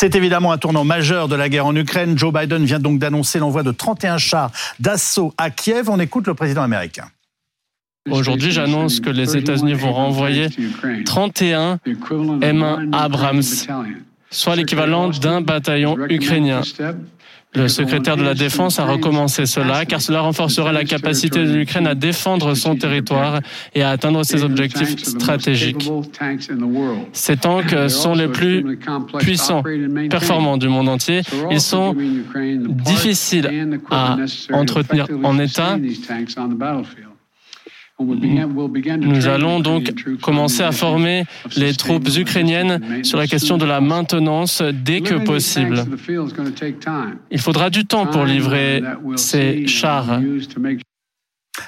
C'est évidemment un tournant majeur de la guerre en Ukraine. Joe Biden vient donc d'annoncer l'envoi de 31 chars d'assaut à Kiev. On écoute le président américain. Aujourd'hui, j'annonce que les États-Unis vont renvoyer 31 M1 Abrams, soit l'équivalent d'un bataillon ukrainien. Le secrétaire de la Défense a recommencé cela car cela renforcera la capacité de l'Ukraine à défendre son territoire et à atteindre ses objectifs stratégiques. Ces tanks sont les plus puissants, performants du monde entier. Ils sont difficiles à entretenir en état nous allons donc commencer à former les troupes ukrainiennes sur la question de la maintenance dès que possible. Il faudra du temps pour livrer ces chars.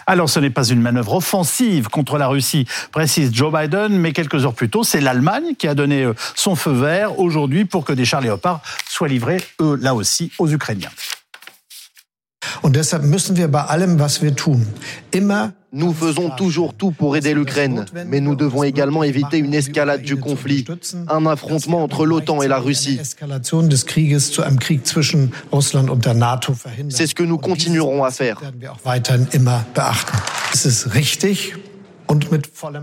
Alors ce n'est pas une manœuvre offensive contre la Russie, précise Joe Biden, mais quelques heures plus tôt, c'est l'Allemagne qui a donné euh, son feu vert aujourd'hui pour que des chars léopards soient livrés, eux, là aussi, aux Ukrainiens. Und deshalb müssen wir bei allem, was wir tun, immer nous faisons toujours tout pour aider l'Ukraine, mais nous devons également éviter une escalade du conflit, un affrontement entre l'OTAN et la Russie. C'est ce que nous continuerons à faire.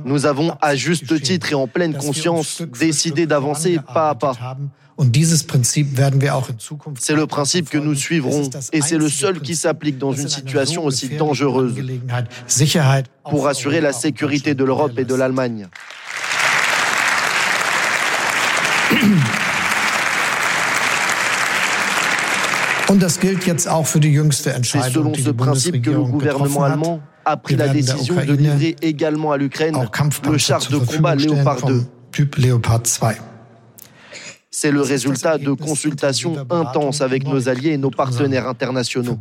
Nous avons, à juste titre et en pleine conscience, décidé d'avancer pas à pas. C'est le principe que nous suivrons et c'est le seul qui s'applique dans une situation aussi dangereuse pour assurer la sécurité de l'Europe et de l'Allemagne. C'est selon ce principe que le gouvernement allemand a pris la décision de livrer également à l'Ukraine le char de combat Léopard 2. C'est le résultat de consultations intenses avec nos alliés et nos partenaires internationaux.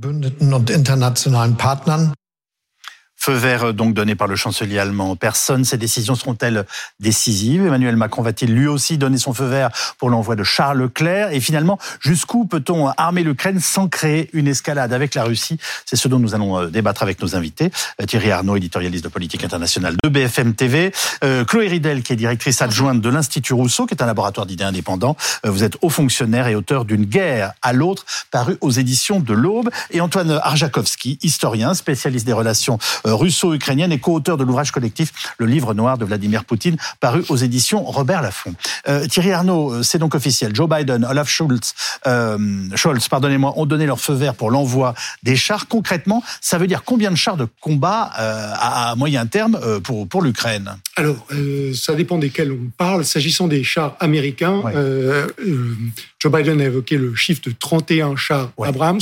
Feu vert euh, donc donné par le chancelier allemand. Personne, ces décisions seront-elles décisives? Emmanuel Macron va-t-il lui aussi donner son feu vert pour l'envoi de Charles Leclerc? Et finalement, jusqu'où peut-on armer l'Ukraine sans créer une escalade avec la Russie? C'est ce dont nous allons euh, débattre avec nos invités. Euh, Thierry Arnaud, éditorialiste de politique internationale de BFM TV. Chloé Ridel, qui est directrice adjointe de l'Institut Rousseau, qui est un laboratoire d'idées indépendants. Vous êtes haut fonctionnaire et auteur d'une guerre à l'autre, paru aux éditions de l'Aube. Et Antoine Arjakovski, historien, spécialiste des relations russo-ukrainienne et co-auteur de l'ouvrage collectif Le livre noir de Vladimir Poutine, paru aux éditions Robert Laffont. Euh, Thierry Arnaud, euh, c'est donc officiel. Joe Biden, Olaf Scholz, euh, Scholz pardonnez-moi, ont donné leur feu vert pour l'envoi des chars. Concrètement, ça veut dire combien de chars de combat euh, à, moyen terme pour, pour l'Ukraine? Alors, ça dépend desquels on parle. S'agissant des chars américains, Joe Biden a évoqué le chiffre de 31 chars Abrams,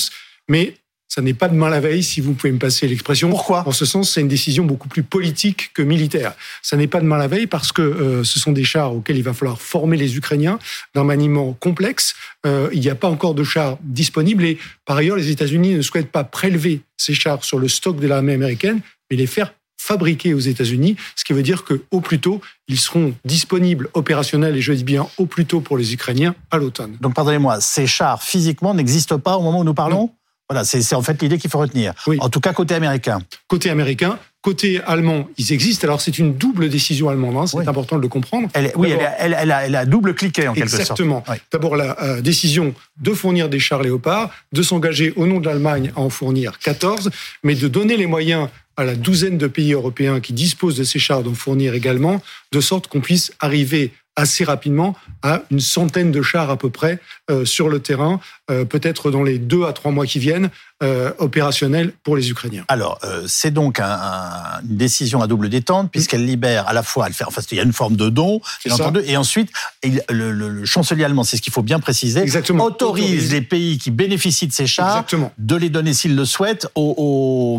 mais ça n'est pas demain la veille, si vous pouvez me passer l'expression. Pourquoi? En ce sens, c'est une décision beaucoup plus politique que militaire. Ça n'est pas demain la veille parce que euh, ce sont des chars auxquels il va falloir former les Ukrainiens d'un maniement complexe. Euh, il n'y a pas encore de chars disponibles et par ailleurs, les États-Unis ne souhaitent pas prélever ces chars sur le stock de l'armée américaine, mais les faire fabriquer aux États-Unis, ce qui veut dire que au plus tôt, ils seront disponibles, opérationnels, et je dis bien au plus tôt pour les Ukrainiens, à l'automne. Donc pardonnez-moi, ces chars physiquement n'existent pas au moment où nous parlons? Voilà, c'est en fait l'idée qu'il faut retenir. En tout cas, côté américain. Côté américain, côté allemand, ils existent. Alors c'est une double décision allemande, hein, c'est important de le comprendre. oui, elle, a, double cliqué en quelque sorte. Exactement. D'abord la euh, décision de fournir des chars léopards, de s'engager au nom de l'Allemagne à en fournir 14, mais de donner les moyens à la douzaine de pays européens qui disposent de ces chars d'en fournir également, de sorte qu'on puisse arriver assez rapidement à une centaine de chars à peu près euh, sur le terrain, euh, peut-être dans les deux à trois mois qui viennent, euh, opérationnels pour les Ukrainiens. Alors, euh, c'est donc un, une décision à double détente, puisqu'elle libère à la fois, elle fait, enfin, il y a une forme de don, entendu, et ensuite, le, le, chancelier allemand, c'est ce qu'il faut bien préciser, Exactement. autorise, les pays qui bénéficient de ces chars de les donner, s'ils le souhaitent, aux,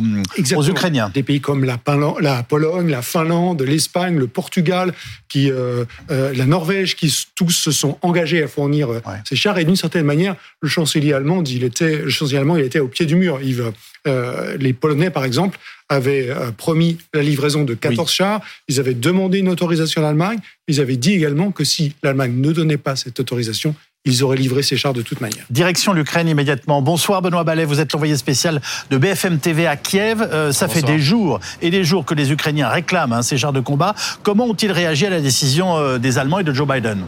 aux, Ukrainiens. Des pays comme la, la Pologne, la Finlande, l'Espagne, le Portugal, qui, la Norvège, qui tous se sont engagés à fournir ces chars, et d'une certaine manière, le chancelier allemand, il était, le chancelier allemand, il était au pied du mur. Yves. Euh, les Polonais, par exemple, avaient euh, promis la livraison de 14 chars. Ils avaient demandé une autorisation à l'Allemagne. Ils avaient dit également que si l'Allemagne ne donnait pas cette autorisation, ils auraient livré ces chars de toute manière. Direction l'Ukraine immédiatement. Bonsoir Benoît Ballet, vous êtes l'envoyé spécial de BFM TV à Kiev. Euh, ça fait des jours et des jours que les Ukrainiens réclament hein, ces chars de combat. Comment ont-ils réagi à la décision des Allemands et de Joe Biden?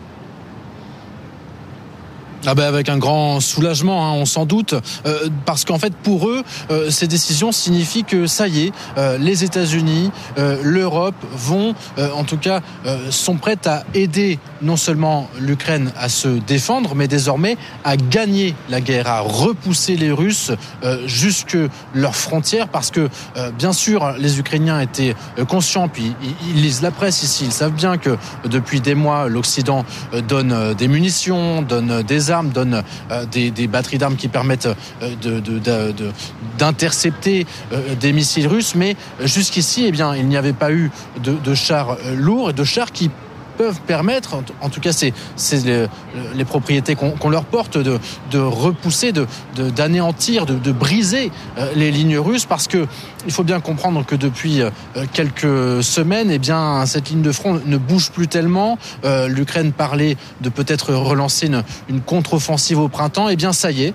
Ah ben avec un grand soulagement, hein, on s'en doute, euh, parce qu'en fait pour eux, euh, ces décisions signifient que ça y est, euh, les États-Unis, l'Europe vont, en tout cas, sont prêtes à aider non seulement l'Ukraine à se défendre, mais désormais à gagner la guerre, à repousser les Russes jusque leurs frontières, parce que bien sûr les Ukrainiens étaient conscients, puis ils lisent la presse ici, ils savent bien que depuis des mois l'Occident donne des munitions, donne des euh, des, batteries d'armes qui permettent euh, d'intercepter euh, des missiles russes. Mais jusqu'ici, eh bien, il n'y avait pas eu de, de chars lourds et de chars qui peuvent permettre, en tout cas c'est les, propriétés qu'on leur porte, de, de repousser, d'anéantir, de, de, briser euh, les lignes russes, parce que il faut bien comprendre que depuis euh, quelques semaines, eh bien cette ligne de front ne bouge plus tellement. Euh, L'Ukraine parlait de peut-être relancer une, une contre-offensive au printemps. Eh bien ça y est,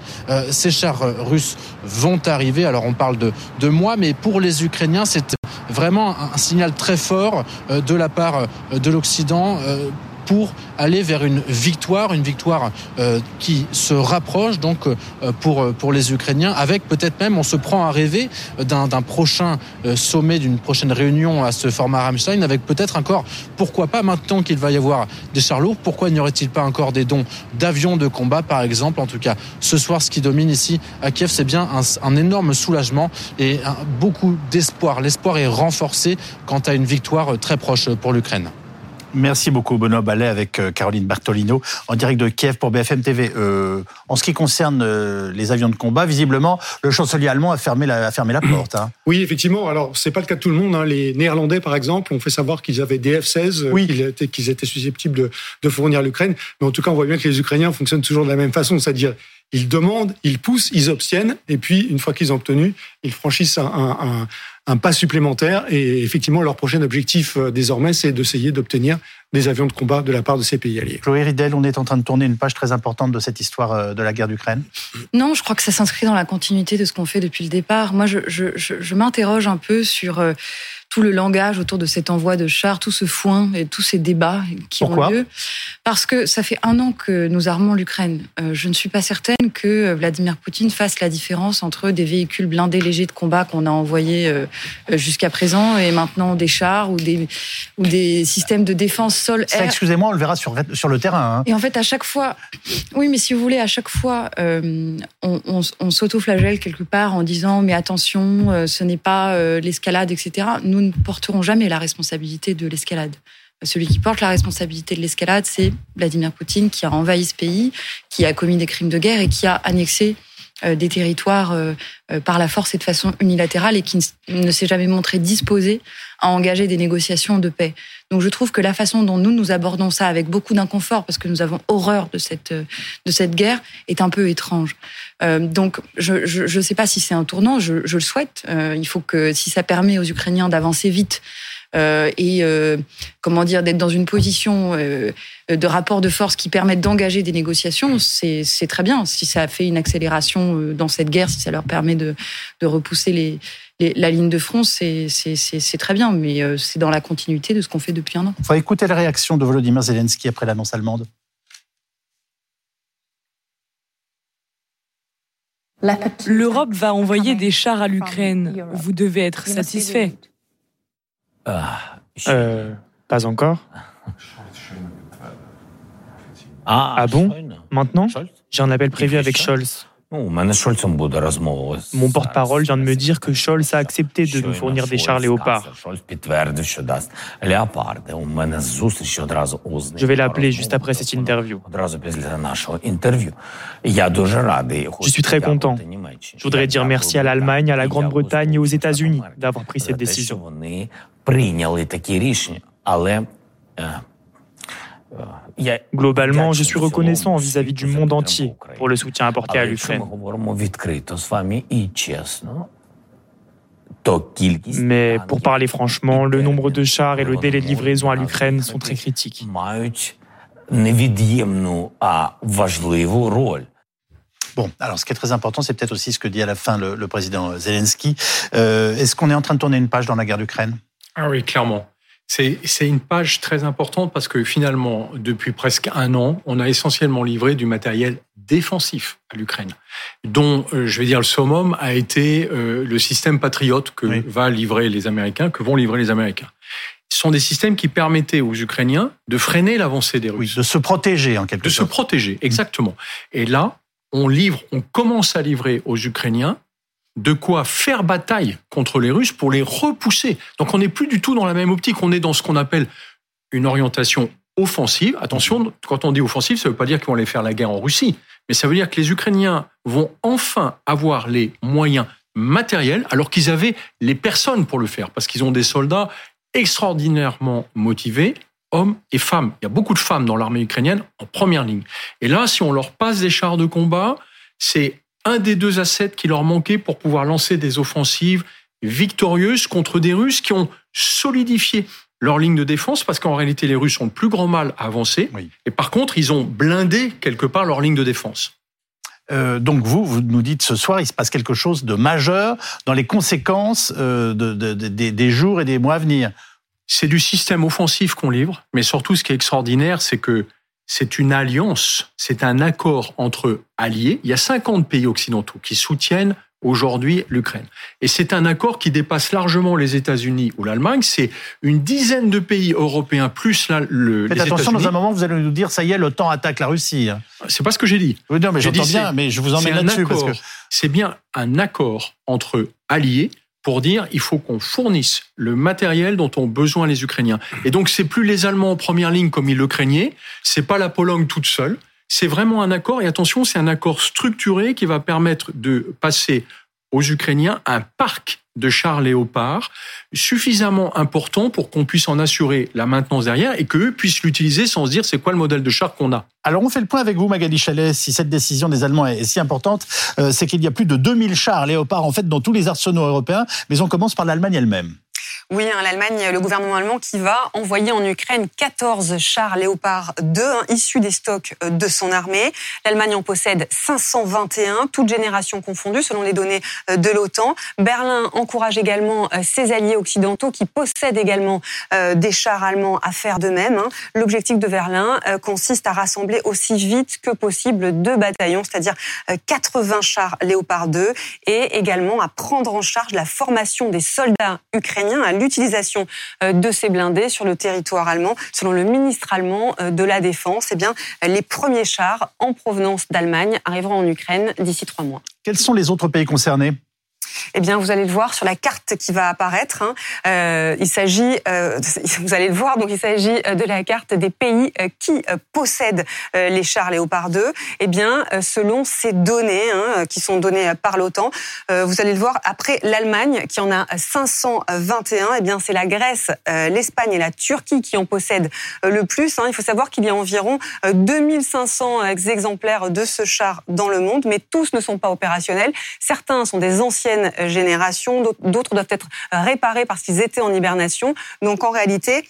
ces chars russes vont arriver. Alors on parle de, de mois, mais pour les Ukrainiens, c'est vraiment un signal très fort de la part de l'Occident euh, pour aller vers une victoire, une victoire euh, qui se rapproche donc euh, pour pour les Ukrainiens, avec peut-être même on se prend à rêver d'un prochain sommet, d'une prochaine réunion à ce format Rammstein, avec peut-être encore, pourquoi pas maintenant qu'il va y avoir des chars lourds, pourquoi n'y aurait-il pas encore des dons d'avions de combat par exemple? En tout cas, ce soir, ce qui domine ici à Kiev, c'est bien un, un, énorme soulagement et beaucoup d'espoir. L'espoir est renforcé quant à une victoire très proche pour l'Ukraine. Merci beaucoup Benoît Ballet avec euh, Caroline Bartolino en direct de Kiev pour BFM TV. Euh, en ce qui concerne euh, les avions de combat, visiblement, le chancelier allemand a fermé la, a fermé la porte. Hein. Oui, effectivement. Alors, c'est pas le cas de tout le monde. Hein. Les Néerlandais, par exemple, ont fait savoir qu'ils avaient des F-16, oui. qu'ils étaient, susceptibles de, de fournir l'Ukraine. Mais en tout cas, on voit bien que les Ukrainiens fonctionnent toujours de la même façon, c'est-à-dire ils demandent, ils poussent, ils obtiennent, et puis une fois qu'ils ont obtenu, ils franchissent un, un, un pas supplémentaire. Et effectivement, leur prochain objectif euh, désormais, c'est d'essayer d'obtenir des avions de combat de la part de ces pays alliés. Chloé Ridel, on est en train de tourner une page très importante de cette histoire euh, de la guerre d'Ukraine. Non, je crois que ça s'inscrit dans la continuité de ce qu'on fait depuis le départ. Moi, je, je, je, je m'interroge un peu sur euh, tout le langage autour de cet envoi de chars, tout ce foin et tous ces débats qui ont lieu. Parce que ça fait un an que nous armons l'Ukraine. Euh, je ne suis pas certaine que Vladimir Poutine fasse la différence entre des véhicules blindés légers de combat qu'on a envoyés euh, jusqu'à présent et maintenant des chars ou des, ou des systèmes de défense sol-air. Excusez-moi, on le verra sur, sur le terrain. Hein. Et en fait, à chaque fois, oui, mais si vous voulez, à chaque fois, euh, on, on, on s'auto-flagelle quelque part en disant mais attention, euh, ce n'est pas euh, l'escalade, etc. Nous ne porterons jamais la responsabilité de l'escalade. Celui qui porte la responsabilité de l'escalade, c'est Vladimir Poutine qui a envahi ce pays, qui a commis des crimes de guerre et qui a annexé des territoires euh, euh, par la force et de façon unilatérale et qui ne s'est jamais montré disposé à engager des négociations de paix. Donc je trouve que la façon dont nous nous abordons ça avec beaucoup d'inconfort parce que nous avons horreur de cette de cette guerre est un peu étrange. donc je ne sais pas si c'est un tournant, je, je le souhaite. il faut que si ça permet aux Ukrainiens d'avancer vite euh, et euh, comment dire d'être dans une position euh, de rapport de force qui permette d'engager des négociations, c'est très bien. Si ça fait une accélération dans cette guerre, si ça leur permet de, de repousser les, les, la ligne de front, c'est très bien, mais c'est dans la continuité de ce qu'on fait depuis un an. On va écouter la réaction de Volodymyr Zelensky après l'annonce allemande. L'Europe va envoyer des chars à l'Ukraine. Vous devez être satisfait. Ah, euh, pas encore. Ah, ah bon Maintenant J'ai un appel prévu avec Scholz. Mon porte-parole vient de me dire que Scholz a accepté de nous fournir des chars léopards. Je vais l'appeler juste après cette interview. Je suis très content. Je voudrais dire merci à l'Allemagne, à la Grande-Bretagne et aux États-Unis d'avoir pris cette décision. Globalement, je suis reconnaissant vis-à-vis du monde entier pour le soutien apporté à l'Ukraine. Mais pour parler franchement, le nombre de chars et le délai de livraison à l'Ukraine sont très critiques. Bon, alors ce qui est très important, c'est peut-être aussi ce que dit à la fin le, président Zelensky. Euh, est-ce qu'on est en train de tourner une page dans la guerre d'Ukraine? Ah oui, clairement. C'est une page très importante parce que finalement, depuis presque un an, on a essentiellement livré du matériel défensifs à l'Ukraine, dont, euh, je vais dire, le summum a été euh, le système patriote que va livrer les Américains, que vont livrer les Américains. Ce sont des systèmes qui permettaient aux Ukrainiens de freiner l'avancée des Russes. de se protéger en quelque sorte. De se protéger, exactement. Et là, on livre, on commence à livrer aux Ukrainiens de quoi faire bataille contre les Russes pour les repousser. Donc on n'est plus du tout dans la même optique, on est dans ce qu'on appelle une orientation offensive. Attention, quand on dit offensive, ça ne veut pas dire qu'ils vont aller faire la guerre en Russie, mais ça veut dire que les Ukrainiens vont enfin avoir les moyens matériels, alors qu'ils avaient les personnes pour le faire, parce qu'ils ont des soldats extraordinairement motivés, hommes et femmes. Il y a beaucoup de femmes dans l'armée ukrainienne en première ligne. Et là, si on leur passe des chars de combat, c'est un des deux assets qui leur manquait pour pouvoir lancer des offensives victorieuses contre des Russes qui ont solidifié leur ligne de défense parce qu'en réalité les Russes ont le plus grand mal à avancer et par contre ils ont blindé quelque part leur ligne de défense. Euh, donc vous, vous nous dites ce soir, il se passe quelque chose de majeur dans les conséquences euh, des jours et des mois à venir. C'est du système offensif qu'on livre, mais surtout ce qui est extraordinaire, c'est que c'est une alliance, c'est un accord entre alliés. Il y a 50 pays occidentaux qui soutiennent aujourd'hui l'Ukraine. Et c'est un accord qui dépasse largement les États-Unis ou l'Allemagne. C'est une dizaine de pays européens plus la, le, Faites attention, dans un moment, vous allez nous dire, ça y est, l'OTAN attaque la Russie. C'est pas ce que j'ai dit. Oui, non, mais j'entends bien, mais je vous emmène là-dessus. Que... C'est bien un accord entre alliés pour dire il faut qu'on fournisse le matériel dont ont besoin les Ukrainiens. Et donc c'est plus les Allemands en première ligne comme ils le craignaient, c'est pas la Pologne toute seule, c'est vraiment un accord. Et attention, c'est un accord structuré qui va permettre de passer aux Ukrainiens un parc de chars léopards suffisamment important pour qu'on puisse en assurer la maintenance derrière et qu'eux puissent l'utiliser sans se dire c'est quoi le modèle de char qu'on a. Alors on fait le point avec vous Magali Chalet, si cette décision des Allemands est si importante, euh, c'est qu'il y a plus de 2000 chars léopards en fait dans tous les arsenaux européens, mais on commence par l'Allemagne elle-même. Oui, hein, l'Allemagne, le gouvernement allemand qui va envoyer en Ukraine 14 chars Léopard 2 hein, issus des stocks euh, de son armée. L'Allemagne en possède 521, toutes générations confondues selon les données euh, de l'OTAN. Berlin encourage également euh, ses alliés occidentaux qui possèdent également des chars allemands à faire de même. Hein. L'objectif de Berlin consiste à rassembler aussi vite que possible deux bataillons, c'est-à-dire 80 chars Léopard 2 et également à prendre en charge la formation des soldats ukrainiens l'utilisation euh, de ces blindés sur le territoire allemand. Selon le ministre allemand euh, de la Défense, eh les premiers chars en provenance d'Allemagne arriveront en Ukraine d'ici trois mois. Quels sont les autres pays concernés? Eh bien, vous allez le voir sur la carte qui va apparaître. Hein. Euh, il s'agit, euh, vous allez le voir, donc il s'agit euh, de la carte des pays qui possèdent les chars Léopard 2. Eh bien, selon ces données hein, qui sont données par l'OTAN, vous allez le voir. Après l'Allemagne, qui en a 521, eh bien, c'est la Grèce, l'Espagne et la Turquie qui en possèdent le plus. Hein. Il faut savoir qu'il y a environ 2500 exemplaires de ce char dans le monde, mais tous ne sont pas opérationnels. Certains sont des anciennes génération, d'autres doivent être réparés parce qu'ils étaient en hibernation. Donc en réalité,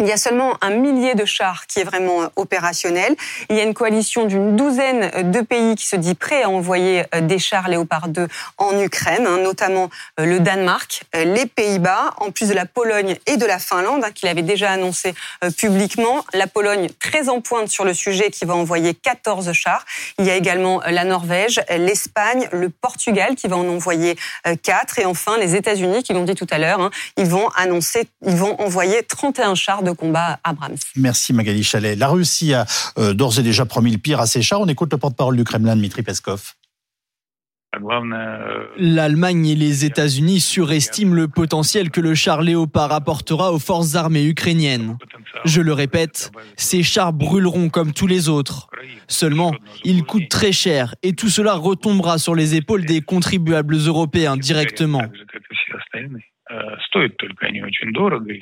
il y a seulement un millier de chars qui est vraiment euh, opérationnel. Il y a une coalition d'une douzaine de pays qui se dit prêt à envoyer euh, des chars Léopard 2 en Ukraine, hein, notamment euh, le Danemark, les Pays-Bas, en plus de la Pologne et de la Finlande, hein, qu'il avait déjà annoncé publiquement. La Pologne très en pointe sur le sujet qui va envoyer 14 chars. Il y a également la Norvège, l'Espagne, le Portugal qui va en envoyer 4 et enfin les États-Unis qui l'ont dit tout à l'heure, hein, ils vont annoncer, ils vont envoyer 31 chars combat Abrams. Merci Magali Chalet. La Russie a euh, d'ores et déjà promis le pire à ses chars. On écoute le porte-parole du Kremlin, Dmitri Peskov. L'Allemagne et les États-Unis surestiment le potentiel que le char Léopard apportera aux forces armées ukrainiennes. Je le répète, ces chars brûleront comme tous les autres. Seulement, ils coûtent très cher et tout cela retombera sur les épaules des contribuables européens directement.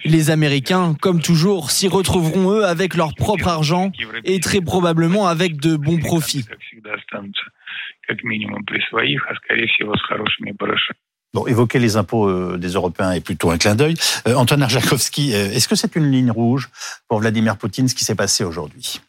Les Américains, comme toujours, s'y retrouveront eux avec leur propre argent et très probablement avec de bons profits. Bon, évoquer les impôts euh, des Européens est plutôt un clin d'œil. Euh, Antoine Arjakovski, euh, est-ce que c'est une ligne rouge pour Vladimir Poutine ce qui s'est passé aujourd'hui?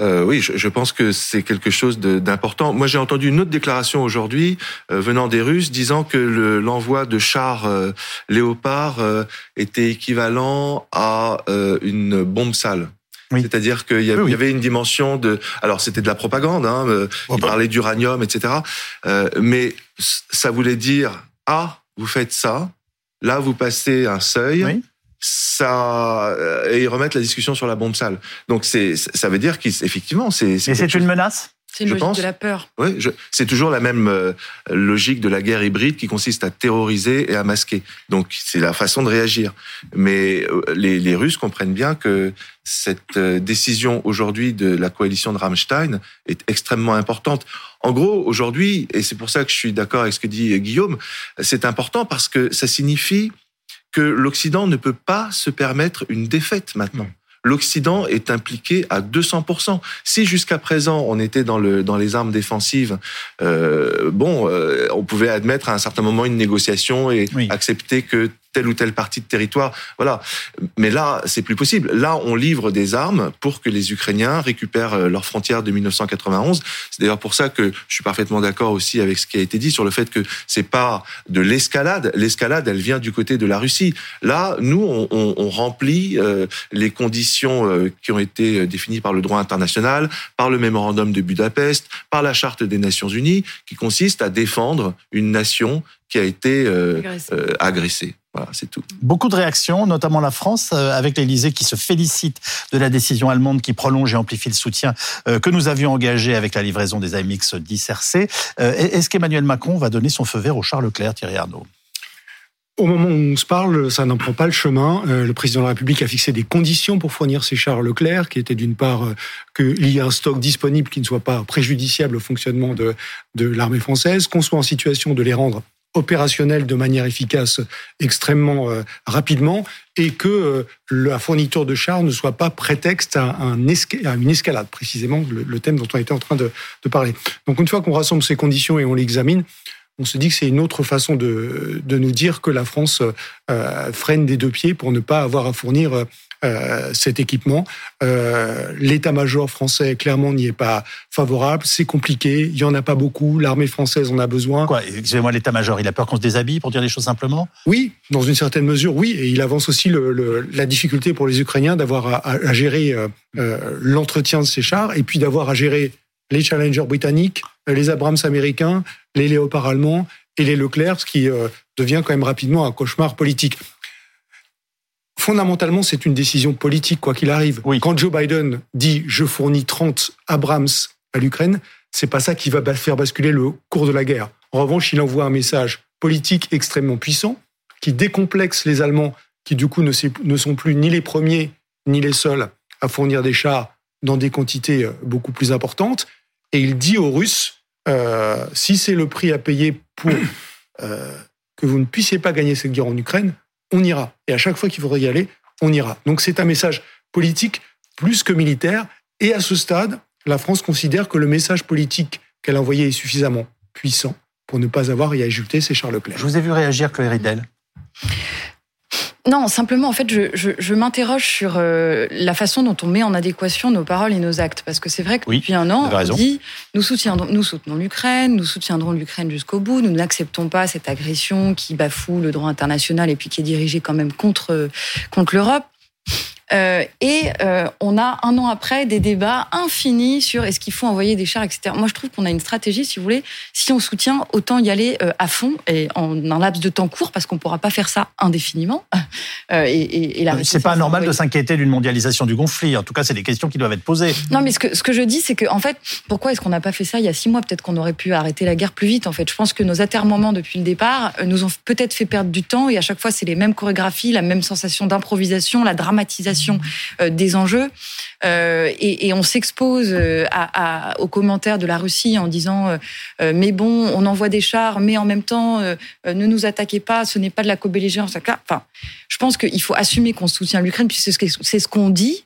Euh, oui, je, je, pense que c'est quelque chose d'important. Moi, j'ai entendu une autre déclaration aujourd'hui euh, venant des Russes disant que l'envoi de chars euh, léopards euh, était équivalent à une bombe sale. C'est-à-dire qu'il y, avait une dimension de... Alors c'était de la propagande, hein, euh, il bah. parlait d'uranium, etc. Euh, mais ça voulait dire, ah, vous faites ça, là vous passez un seuil. Ça euh, et ils remettent la discussion sur la bombe sale. Donc c'est ça veut dire qu'effectivement c'est. Et c'est une menace? C'est une logique de la peur. Oui, c'est toujours la même euh, logique de la guerre hybride qui consiste à terroriser et à masquer. Donc c'est la façon de réagir. Mais euh, les, les, Russes comprennent bien que cette euh, décision aujourd'hui de la coalition de Rammstein est extrêmement importante. En gros, aujourd'hui, et c'est pour ça que je suis d'accord avec ce que dit Guillaume, c'est important parce que ça signifie que l'Occident ne peut pas se permettre une défaite maintenant. l'Occident est impliqué à 200%. Si jusqu'à présent on était dans, le, dans les armes défensives, euh, bon, euh, on pouvait admettre à un certain moment une négociation et accepter que telle ou telle partie de territoire. Voilà. Mais là, c'est plus possible. Là, on livre des armes pour que les Ukrainiens récupèrent euh, leurs frontières de 1991. C'est d'ailleurs pour ça que je suis parfaitement d'accord aussi avec ce qui a été dit sur le fait que c'est pas de l'escalade. L'escalade, elle vient du côté de la Russie. Là, nous, on, on, on remplit euh, les conditions euh, qui ont été définies par le droit international, par le mémorandum de Budapest, par la charte des Nations Unies, qui consiste à défendre une nation qui a été agressée c'est tout. Beaucoup de réactions, notamment la France, euh, avec l'Élysée qui se félicite de la décision allemande qui prolonge et amplifie le soutien euh, que nous avions engagé avec la livraison des AMX 10 RC. Est-ce qu'Emmanuel Macron va donner son feu vert au Charles Leclerc, Thierry Arnaud? Au moment où on se parle, ça n'en prend pas le chemin. Euh, le président de la République a fixé des conditions pour fournir ces chars Leclerc, qui étaient d'une part qu'il y ait un stock disponible qui ne soit pas préjudiciable au fonctionnement de, de l'armée française, qu'on soit en situation de les rendre opérationnel de manière efficace extrêmement euh, rapidement et que euh, la fourniture de chars ne soit pas prétexte à, un une escalade, précisément le, thème dont on était en train de, de parler. Donc une fois qu'on rassemble ces conditions et on l'examine, on se dit que c'est une autre façon de, de, nous dire que la France euh, freine des deux pieds pour ne pas avoir à fournir euh, cet équipement. Euh, l'état-major français, clairement, n'y est pas favorable. C'est compliqué. Il y en a pas beaucoup. L'armée française en a besoin. Quoi Excusez-moi, l'état-major, il a peur qu'on se déshabille, pour dire les choses simplement? Oui, dans une certaine mesure, oui. Et il avance aussi le, la difficulté pour les Ukrainiens d'avoir à, gérer euh, l'entretien de ces chars et puis d'avoir à gérer les Challengers britanniques, les Abrams américains, les Léopards allemands et les Leclerc, ce qui devient quand même rapidement un cauchemar politique fondamentalement, c'est une décision politique, quoi qu'il arrive. Quand Joe Biden dit je fournis 30 Abrams à l'Ukraine, c'est pas ça qui va faire basculer le cours de la guerre. En revanche, il envoie un message politique extrêmement puissant qui décomplexe les Allemands, qui du coup ne, sont plus ni les premiers ni les seuls à fournir des chars dans des quantités euh, beaucoup plus importantes. Et il dit aux Russes, euh, si c'est le prix à payer pour euh, que vous ne puissiez pas gagner cette guerre en Ukraine, on ira. Et à chaque fois qu'il faudra y aller, on ira. Donc c'est un message politique plus que militaire. Et à ce stade, la France considère que le message politique qu'elle a envoyé est suffisamment puissant pour ne pas avoir à y ajouter ses Charles Leclerc. Je vous ai vu réagir, Chloé Ridel. Non, simplement, en fait, je, m'interroge sur euh, la façon dont on met en adéquation nos paroles et nos actes. Parce que c'est vrai que depuis un an, on dit nous, soutiendrons, nous soutenons l'Ukraine, nous soutiendrons l'Ukraine jusqu'au bout, nous n'acceptons pas cette agression qui bafoue le droit international et puis qui est dirigée quand même contre, contre l'Europe. Euh, et euh, on a un an après des débats infinis sur est-ce qu'il faut envoyer des chars, etc. Moi, je trouve qu'on a une stratégie, si vous voulez, si on soutient, autant y aller euh, à fond et en un laps de temps court, parce qu'on ne pourra pas faire ça indéfiniment. et, et, et c'est pas normal de s'inquiéter d'une mondialisation du conflit. En tout cas, c'est des questions qui doivent être posées. Non, mais ce que, ce que je dis, c'est que en fait, pourquoi est-ce qu'on n'a pas fait ça il y a six mois? Peut-être qu'on aurait pu arrêter la guerre plus vite. En fait, je pense que nos atermoiements depuis le départ nous ont peut-être fait perdre du temps et à chaque fois, c'est les mêmes chorégraphies, la même sensation d'improvisation, la dramatisation des enjeux. Euh, et, on s'expose euh, aux commentaires de la Russie en disant euh, mais bon, on envoie des chars, mais en même temps, ne nous attaquez pas, ce n'est pas de la co-belligérance. Enfin, je pense qu'il faut assumer qu'on soutient l'Ukraine, puisque c'est ce qu'on dit.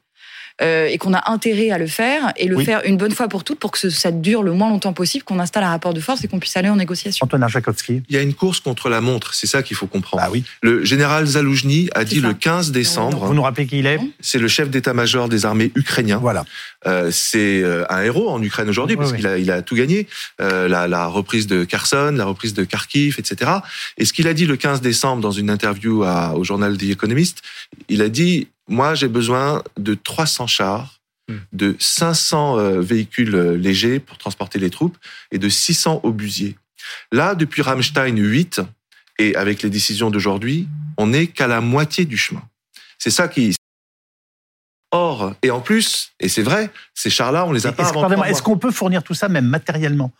Euh, et qu'on a intérêt à le faire et le faire une bonne fois pour toutes pour que ça dure le moins longtemps possible, qu'on installe un rapport de force et qu'on puisse aller en négociation. Antoine Jakovski. Il y a une course contre la montre, c'est ça qu'il faut comprendre. Ah oui. Le général Zaloujny a dit le 15 décembre. Vous nous rappelez qui il est? C'est le chef d'état-major des armées ukrainiens. Voilà. Euh, c'est euh, un héros en Ukraine aujourd'hui parce qu'il a, il a tout gagné. Euh, la, la, reprise de Kherson, la reprise de Kharkiv, etc. Et ce qu'il a dit le 15 décembre dans une interview à, au journal The Economist, il a dit moi, j'ai besoin de 300 chars, Hmm. de 500 euh, véhicules euh, légers pour transporter les troupes et de 600 obusiers. Là, depuis Rammstein 8, et avec les décisions d'aujourd'hui, on n'est qu'à la moitié du chemin. C'est ça qui... Or, et en plus, et c'est vrai, ces chars-là, on les a pas Est-ce qu'on peut fournir tout ça même matériellement?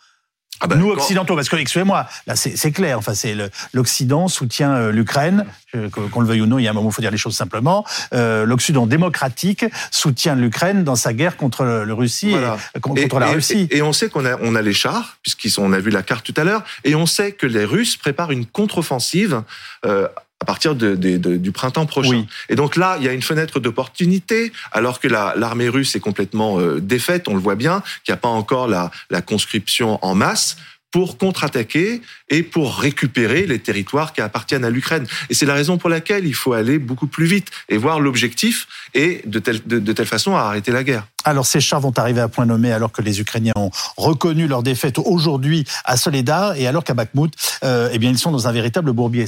Ah bah, Nous occidentaux, parce que excusez-moi, là c'est clair. Enfin, c'est l'Occident soutient euh, l'Ukraine, euh, qu'on le veuille ou non. Il y a un moment, il faut dire les choses simplement. Euh, L'Occident démocratique soutient l'Ukraine dans sa guerre contre le, Russie, Voilà. et, contre, la et, Russie. Et, et on sait qu'on a, on a les chars, puisqu'ils sont, on a vu la carte tout à l'heure, et on sait que les Russes préparent une contre-offensive euh, à partir de, de- de- du printemps prochain. Oui. Et donc là, il y a une fenêtre d'opportunité, alors que la- l'armée russe est complètement euh, défaite, on le voit bien, qu'il n'y a pas encore la, la conscription en masse pour contre-attaquer et pour récupérer les territoires qui appartiennent à l'Ukraine. Et c'est la raison pour laquelle il faut aller beaucoup plus vite et voir l'objectif et de telle, de, de telle façon à arrêter la guerre. Alors ces chars vont arriver à point nommé alors que les Ukrainiens ont reconnu leur défaite aujourd'hui à Soledar et alors qu'à Bakhmut, euh, eh bien ils sont dans un véritable bourbier.